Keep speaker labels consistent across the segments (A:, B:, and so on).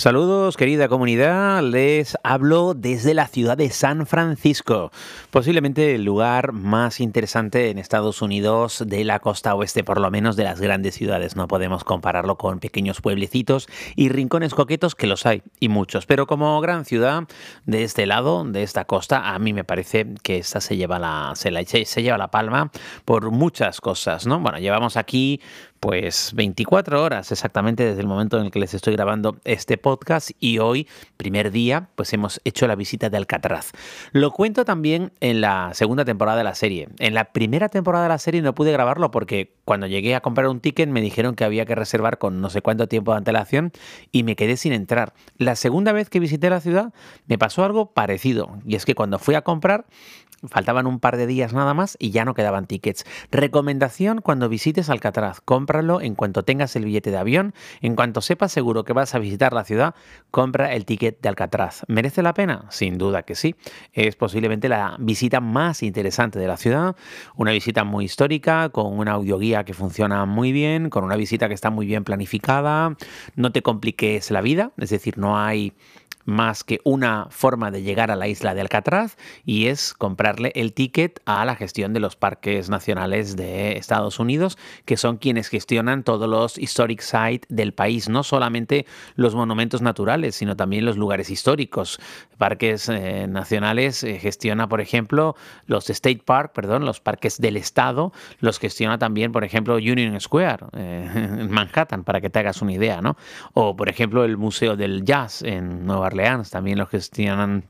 A: Saludos querida comunidad, les hablo desde la ciudad de San Francisco, posiblemente el lugar más interesante en Estados Unidos de la costa oeste, por lo menos de las grandes ciudades. No podemos compararlo con pequeños pueblecitos y rincones coquetos que los hay y muchos, pero como gran ciudad de este lado, de esta costa, a mí me parece que esta se lleva la, se, la, se lleva la palma por muchas cosas, ¿no? Bueno, llevamos aquí pues 24 horas exactamente desde el momento en el que les estoy grabando este podcast y hoy, primer día, pues hemos hecho la visita de Alcatraz. Lo cuento también en la segunda temporada de la serie. En la primera temporada de la serie no pude grabarlo porque cuando llegué a comprar un ticket me dijeron que había que reservar con no sé cuánto tiempo de antelación y me quedé sin entrar. La segunda vez que visité la ciudad me pasó algo parecido y es que cuando fui a comprar Faltaban un par de días nada más y ya no quedaban tickets. Recomendación cuando visites Alcatraz, cómpralo en cuanto tengas el billete de avión, en cuanto sepas seguro que vas a visitar la ciudad, compra el ticket de Alcatraz. ¿Merece la pena? Sin duda que sí. Es posiblemente la visita más interesante de la ciudad, una visita muy histórica, con una audioguía que funciona muy bien, con una visita que está muy bien planificada, no te compliques la vida, es decir, no hay más que una forma de llegar a la isla de Alcatraz y es comprarle el ticket a la gestión de los parques nacionales de Estados Unidos, que son quienes gestionan todos los historic sites del país, no solamente los monumentos naturales, sino también los lugares históricos. Parques eh, nacionales eh, gestiona, por ejemplo, los State Park, perdón, los parques del estado, los gestiona también, por ejemplo, Union Square eh, en Manhattan, para que te hagas una idea, ¿no? O, por ejemplo, el Museo del Jazz en Nueva Orleans también lo gestionan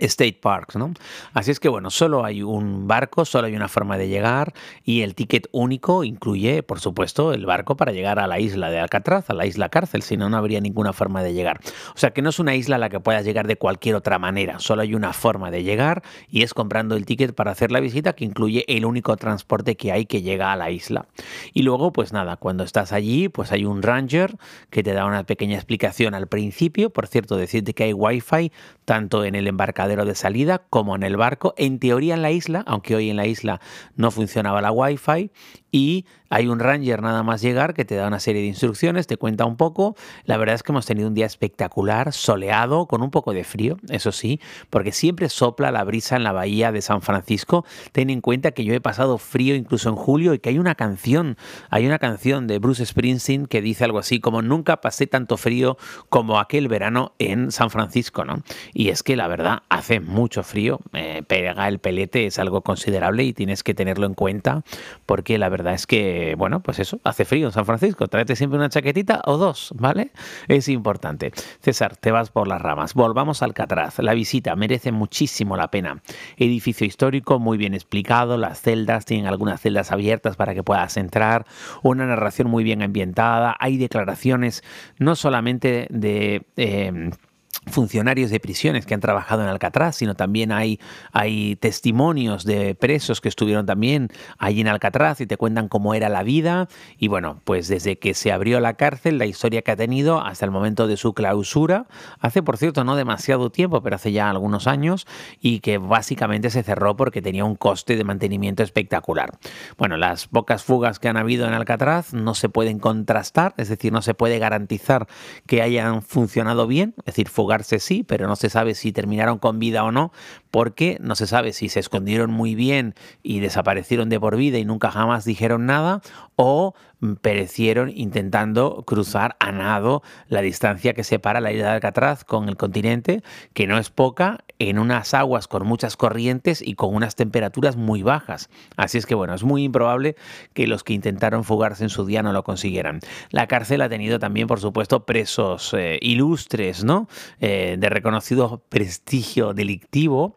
A: State Parks, ¿no? Así es que bueno, solo hay un barco, solo hay una forma de llegar y el ticket único incluye, por supuesto, el barco para llegar a la isla de Alcatraz, a la isla cárcel, si no, no habría ninguna forma de llegar. O sea que no es una isla a la que puedas llegar de cualquier otra manera, solo hay una forma de llegar y es comprando el ticket para hacer la visita que incluye el único transporte que hay que llega a la isla. Y luego, pues nada, cuando estás allí, pues hay un ranger que te da una pequeña explicación al principio, por cierto, decirte que hay wifi tanto en el de salida como en el barco. En teoría en la isla, aunque hoy en la isla no funcionaba la Wi-Fi, y hay un ranger nada más llegar que te da una serie de instrucciones, te cuenta un poco. La verdad es que hemos tenido un día espectacular, soleado, con un poco de frío, eso sí, porque siempre sopla la brisa en la bahía de San Francisco. Ten en cuenta que yo he pasado frío incluso en julio y que hay una canción, hay una canción de Bruce Springsteen que dice algo así como nunca pasé tanto frío como aquel verano en San Francisco, ¿no? Y es que la verdad hace mucho frío, eh, pega el pelete, es algo considerable y tienes que tenerlo en cuenta porque la verdad es que bueno, pues eso, hace frío en San Francisco, tráete siempre una chaquetita o dos, ¿vale? Es importante. César, te vas por las ramas. Volvamos al Alcatraz. La visita merece muchísimo la pena. Edificio histórico, muy bien explicado, las celdas, tienen algunas celdas abiertas para que puedas entrar, una narración muy bien ambientada, hay declaraciones no solamente de... Eh, funcionarios de prisiones que han trabajado en Alcatraz, sino también hay, hay testimonios de presos que estuvieron también allí en Alcatraz y te cuentan cómo era la vida. Y bueno, pues desde que se abrió la cárcel, la historia que ha tenido hasta el momento de su clausura, hace por cierto no demasiado tiempo, pero hace ya algunos años, y que básicamente se cerró porque tenía un coste de mantenimiento espectacular. Bueno, las pocas fugas que han habido en Alcatraz no se pueden contrastar, es decir, no se puede garantizar que hayan funcionado bien, es decir, fugas sí, pero no se sabe si terminaron con vida o no, porque no se sabe si se escondieron muy bien y desaparecieron de por vida y nunca jamás dijeron nada, o perecieron intentando cruzar a nado la distancia que separa la isla de Alcatraz con el continente, que no es poca, en unas aguas con muchas corrientes y con unas temperaturas muy bajas. Así es que bueno, es muy improbable que los que intentaron fugarse en su día no lo consiguieran. La cárcel ha tenido también, por supuesto, presos eh, ilustres, ¿no? Eh, de reconocido prestigio delictivo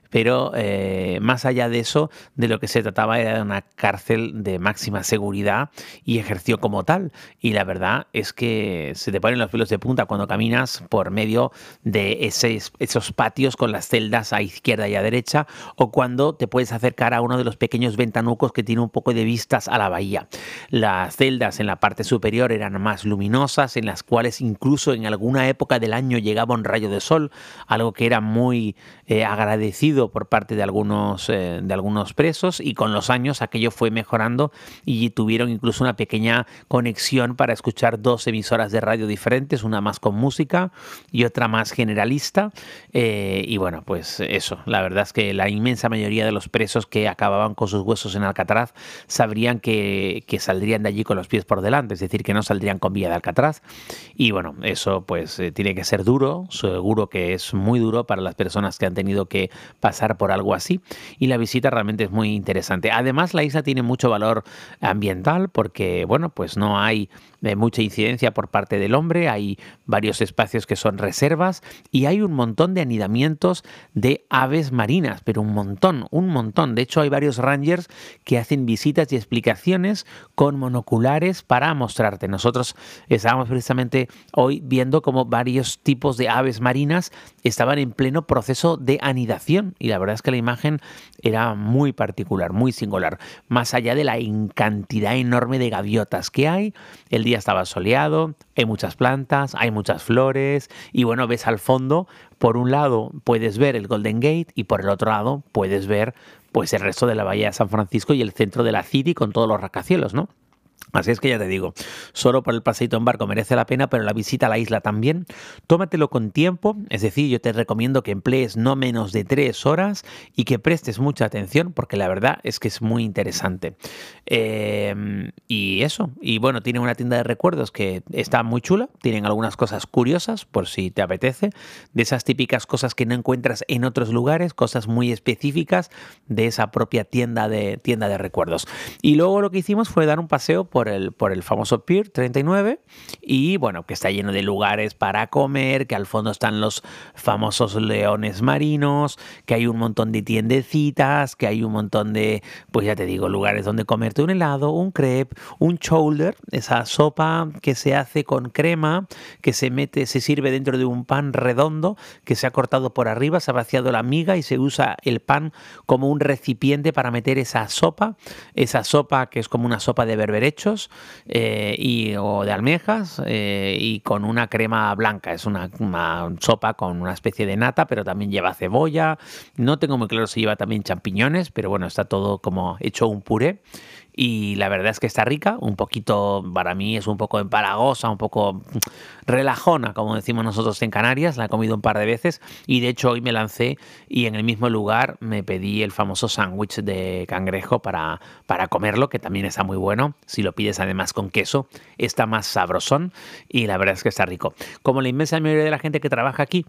A: pero eh, más allá de eso, de lo que se trataba era de una cárcel de máxima seguridad y ejerció como tal. Y la verdad es que se te ponen los pelos de punta cuando caminas por medio de esos patios con las celdas a izquierda y a derecha o cuando te puedes acercar a uno de los pequeños ventanucos que tiene un poco de vistas a la bahía. Las celdas en la parte superior eran más luminosas, en las cuales incluso en alguna época del año llegaba un rayo de sol, algo que era muy eh, agradecido por parte de algunos, eh, de algunos presos y con los años aquello fue mejorando y tuvieron incluso una pequeña conexión para escuchar dos emisoras de radio diferentes, una más con música y otra más generalista. Eh, y bueno, pues eso, la verdad es que la inmensa mayoría de los presos que acababan con sus huesos en Alcatraz sabrían que, que saldrían de allí con los pies por delante, es decir, que no saldrían con vía de Alcatraz. Y bueno, eso pues eh, tiene que ser duro, seguro que es muy duro para las personas que han tenido que pasar por algo así. Y la visita realmente es muy interesante. Además, la isla tiene mucho valor ambiental porque, bueno, pues no hay de mucha incidencia por parte del hombre, hay varios espacios que son reservas y hay un montón de anidamientos de aves marinas, pero un montón, un montón. De hecho, hay varios rangers que hacen visitas y explicaciones con monoculares para mostrarte. Nosotros estábamos precisamente hoy viendo cómo varios tipos de aves marinas estaban en pleno proceso de anidación y la verdad es que la imagen era muy particular, muy singular, más allá de la cantidad enorme de gaviotas que hay, el día estaba soleado, hay muchas plantas, hay muchas flores y bueno, ves al fondo, por un lado puedes ver el Golden Gate y por el otro lado puedes ver pues el resto de la bahía de San Francisco y el centro de la City con todos los rascacielos, ¿no? Así es que ya te digo, solo por el paseito en barco merece la pena, pero la visita a la isla también. Tómatelo con tiempo, es decir, yo te recomiendo que emplees no menos de tres horas y que prestes mucha atención, porque la verdad es que es muy interesante. Em, y eso, y bueno, tiene una tienda de recuerdos que está muy chula, tienen algunas cosas curiosas, por si te apetece, de esas típicas cosas que no encuentras en otros lugares, cosas muy específicas de esa propia tienda de, tienda de recuerdos. Y luego lo que hicimos fue dar un paseo por el, por el famoso Pier 39 y bueno, que está lleno de lugares para comer, que al fondo están los famosos leones marinos, que hay un montón de tiendecitas, que hay un montón de, pues ya te digo, lugares donde comerte un helado, un crepe, un shoulder, esa sopa que se hace con crema, que se mete, se sirve dentro de un pan redondo que se ha cortado por arriba, se ha vaciado la miga y se usa el pan como un recipiente para meter esa sopa, esa sopa que es como una sopa de berberecho eh, y, o de almejas eh, y con una crema blanca. Es una, sopa con una especie de nata, pero también lleva cebolla. No tengo muy claro si lleva también champiñones, pero bueno, está todo como hecho un puré y la verdad es que está rica, un poquito, para mí es un poco empalagosa, un poco relajona, como decimos nosotros en Canarias, la he comido un par de veces y de hecho hoy me lancé y en el mismo lugar me pedí el famoso sándwich de cangrejo para, para comerlo, que también está muy bueno, si lo pides además con queso, está más sabrosón y la verdad es que está rico. Como la inmensa mayoría de la gente que trabaja aquí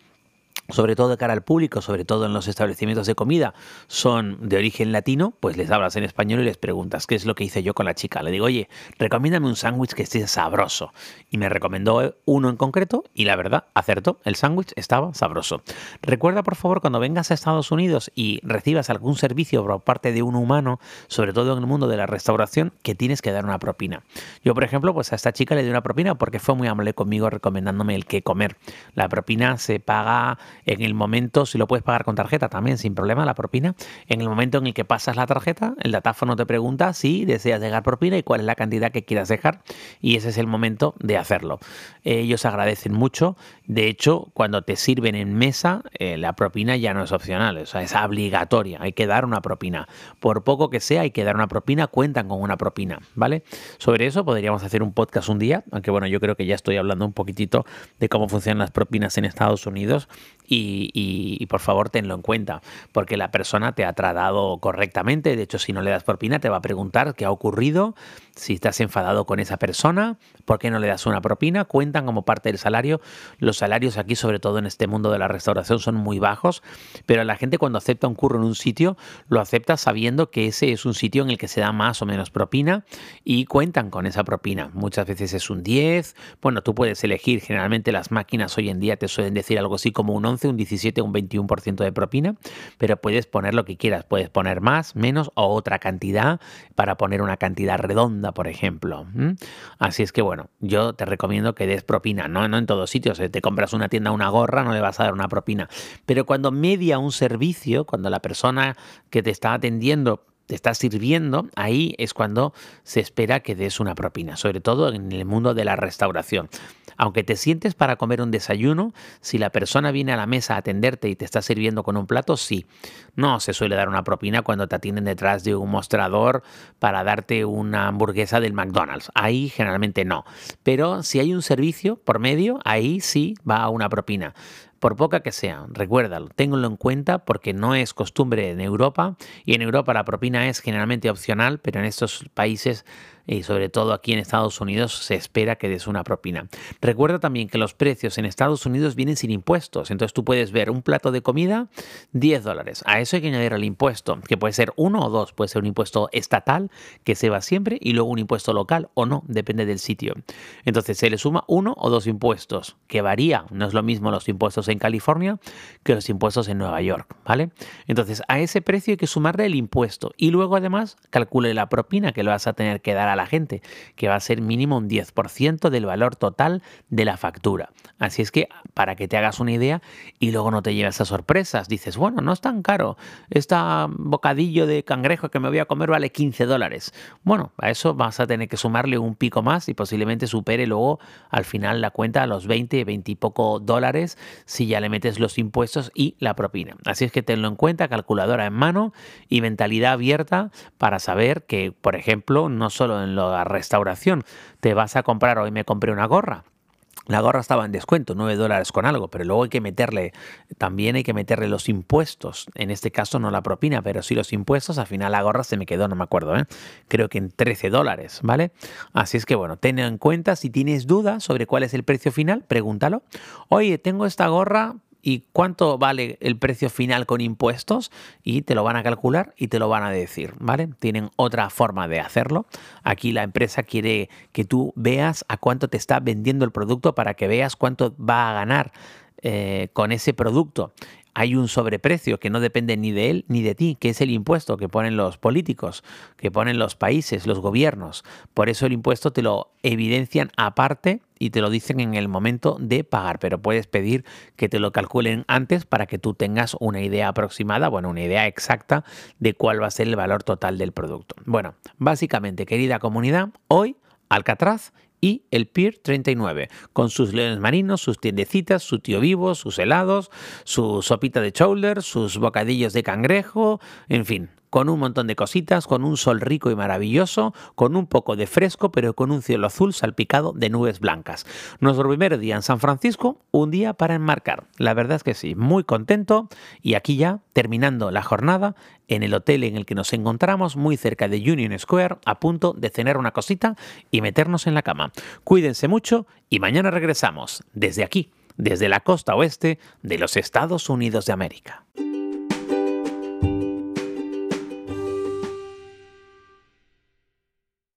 A: sobre todo de cara al público, sobre todo en los establecimientos de comida, son de origen latino, pues les hablas en español y les preguntas qué es lo que hice yo con la chica. Le digo, oye, recomiéndame un sándwich que esté sabroso. Y me recomendó uno en concreto y la verdad, acertó, el sándwich estaba sabroso. Recuerda, por favor, cuando vengas a Estados Unidos y recibas algún servicio por parte de un humano, sobre todo en el mundo de la restauración, que tienes que dar una propina. Yo, por ejemplo, pues a esta chica le di una propina porque fue muy amable conmigo recomendándome el qué comer. La propina se paga en el momento, si lo puedes pagar con tarjeta también sin problema, la propina, en el momento en el que pasas la tarjeta, el datáfono te pregunta si deseas dejar propina y cuál es la cantidad que quieras dejar y ese es el momento de hacerlo. Ellos agradecen mucho, de hecho, cuando te sirven en mesa, eh, la propina ya no es opcional, o sea, es obligatoria, hay que dar una propina. Por poco que sea, hay que dar una propina, cuentan con una propina, ¿vale? Sobre eso podríamos hacer un podcast un día, aunque bueno, yo creo que ya estoy hablando un poquitito de cómo funcionan las propinas en Estados Unidos y, por favor tenlo en cuenta, porque la persona te ha tratado correctamente, de hecho si no le das propina te va a preguntar qué ha ocurrido, si estás enfadado con esa persona, por qué no le das una propina, cuentan como parte del salario, los salarios aquí sobre todo en este mundo de la restauración son muy bajos, pero la gente cuando acepta un curro en un sitio lo acepta sabiendo que ese es un sitio en el que se da más o menos propina y cuentan con esa propina, muchas veces es un 10, bueno tú puedes elegir, generalmente las máquinas hoy en día te suelen decir algo así como un 11, 14, un 17, un 21% de propina, pero puedes poner lo que quieras, puedes poner más, menos o otra cantidad para poner una cantidad redonda, por ejemplo. Así es que bueno, yo te recomiendo que des propina, no, no en todos sitios, si te compras una tienda una gorra no le vas a dar una propina, pero cuando media un servicio, cuando la persona que te está atendiendo te está sirviendo, ahí es cuando se espera que des una propina, sobre todo en el mundo de la restauración. Aunque te sientes para comer un desayuno, si la persona viene a la mesa a atenderte y te está sirviendo con un plato, sí. No se suele dar una propina cuando te atienden detrás de un mostrador para darte una hamburguesa del McDonald's. Ahí generalmente no. Pero si hay un servicio por medio, ahí sí va una propina por poca que sea, recuérdalo, ténganlo en cuenta porque no es costumbre en Europa y en Europa la propina es generalmente opcional, pero en estos países y sobre todo aquí en Estados Unidos se espera que des una propina. Recuerda también que los precios en Estados Unidos vienen sin impuestos, entonces tú puedes ver un plato de comida 10 dólares. A eso hay que añadir el impuesto, que puede ser uno o dos, puede ser un impuesto estatal que se va siempre y luego un impuesto local o no, depende del sitio. Entonces se le suma uno o dos impuestos, que varía, no es lo mismo los impuestos en California que los impuestos en Nueva York, ¿vale? Entonces a ese precio hay que sumarle el impuesto y luego además calcule la propina que le vas a tener que dar a la gente, que va a ser mínimo un 10% del valor total de la factura. Así es que para que te hagas una idea y luego no te lleves a sorpresas, dices, bueno, no es tan caro, este bocadillo de cangrejo que me voy a comer vale 15 dólares. Bueno, a eso vas a tener que sumarle un pico más y posiblemente supere luego al final la cuenta a los 20, 20 y poco dólares si ya le metes los impuestos y la propina. Así es que tenlo en cuenta, calculadora en mano y mentalidad abierta para saber que, por ejemplo, no solo en la restauración. Te vas a comprar, hoy me compré una gorra. La gorra estaba en descuento, 9 dólares con algo, pero luego hay que meterle, también hay que meterle los impuestos. En este caso no la propina, pero sí los impuestos. Al final la gorra se me quedó, no me acuerdo, ¿eh? creo que en 13 dólares, ¿vale? Así es que bueno, ten en cuenta, si tienes dudas sobre cuál es el precio final, pregúntalo. Oye, tengo esta gorra, y cuánto vale el precio final con impuestos y te lo van a calcular y te lo van a decir, ¿vale? Tienen otra forma de hacerlo. Aquí la empresa quiere que tú veas a cuánto te está vendiendo el producto para que veas cuánto va a ganar eh, con ese producto hay un sobreprecio que no depende ni de él ni de ti, que es el impuesto que ponen los políticos, que ponen los países, los gobiernos. Por eso el impuesto te lo evidencian aparte y te lo dicen en el momento de pagar, pero puedes pedir que te lo calculen antes para que tú tengas una idea aproximada, bueno, una idea exacta de cuál va a ser el valor total del producto. Bueno, básicamente, querida comunidad, hoy Alcatraz y el Pier 39, con sus leones marinos, sus tiendecitas, su tío vivo, sus helados, su sopita de shoulder, sus bocadillos de cangrejo, en fin, con un montón de cositas, con un sol rico y maravilloso, con un poco de fresco, pero con un cielo azul salpicado de nubes blancas. Nuestro primer día en San Francisco, un día para enmarcar. La verdad es que sí, muy contento y aquí ya terminando la jornada en el hotel en el que nos encontramos, muy cerca de Union Square, a punto de cenar una cosita y meternos en la cama. Cuídense mucho y mañana regresamos desde aquí, desde la costa oeste de los Estados Unidos de América.